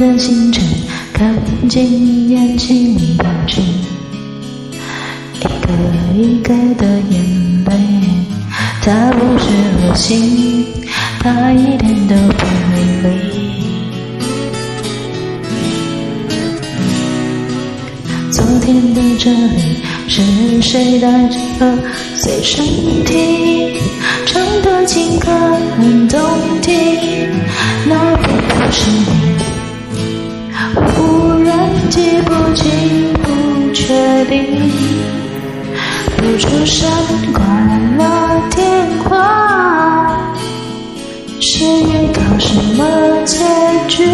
的清晨，看见你眼睛里的痣，一个一个的眼泪，它不是恶心，它一点都不美丽。昨天的这里是谁带着随身听，不出声关了电话，是预告什么结局？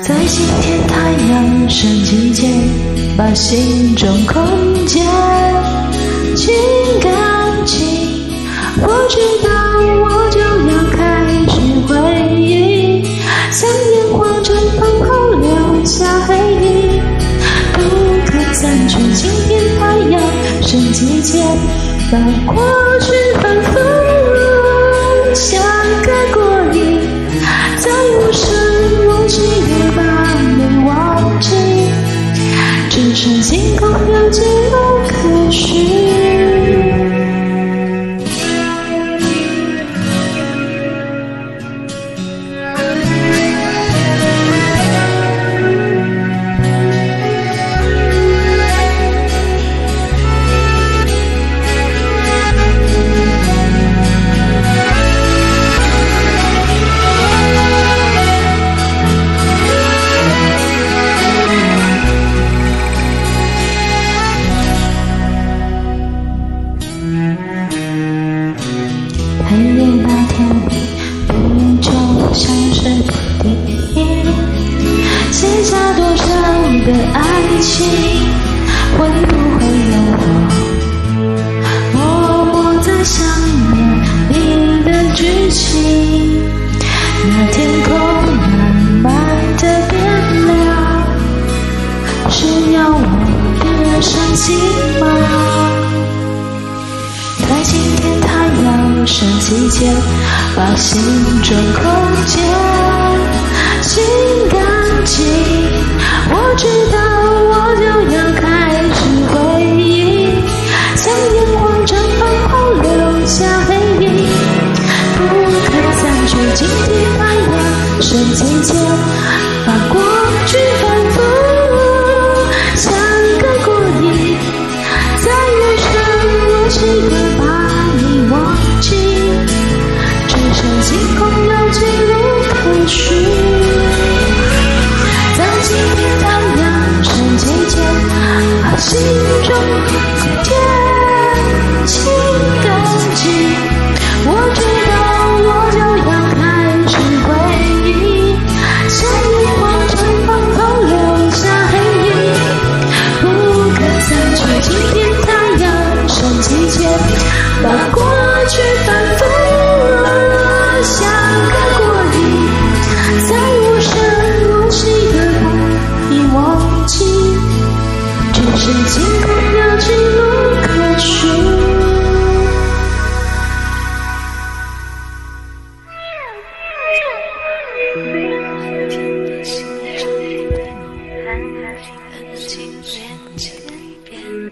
在今天太阳升起前，把心中空间清干净，天太阳升起前，把过去反复剩下多少的爱情？会不会让我默默的想念你的剧情？那天空慢慢的变亮，是要我别伤心吗？在今天太阳升起前，把心中空间。干净，我知道我就要开始回忆，像烟花绽放后留下黑影，不可散去。今天太阳升起前，把过去反复像个过瘾，在无声无息的把你忘记。星空有记录可循，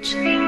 change.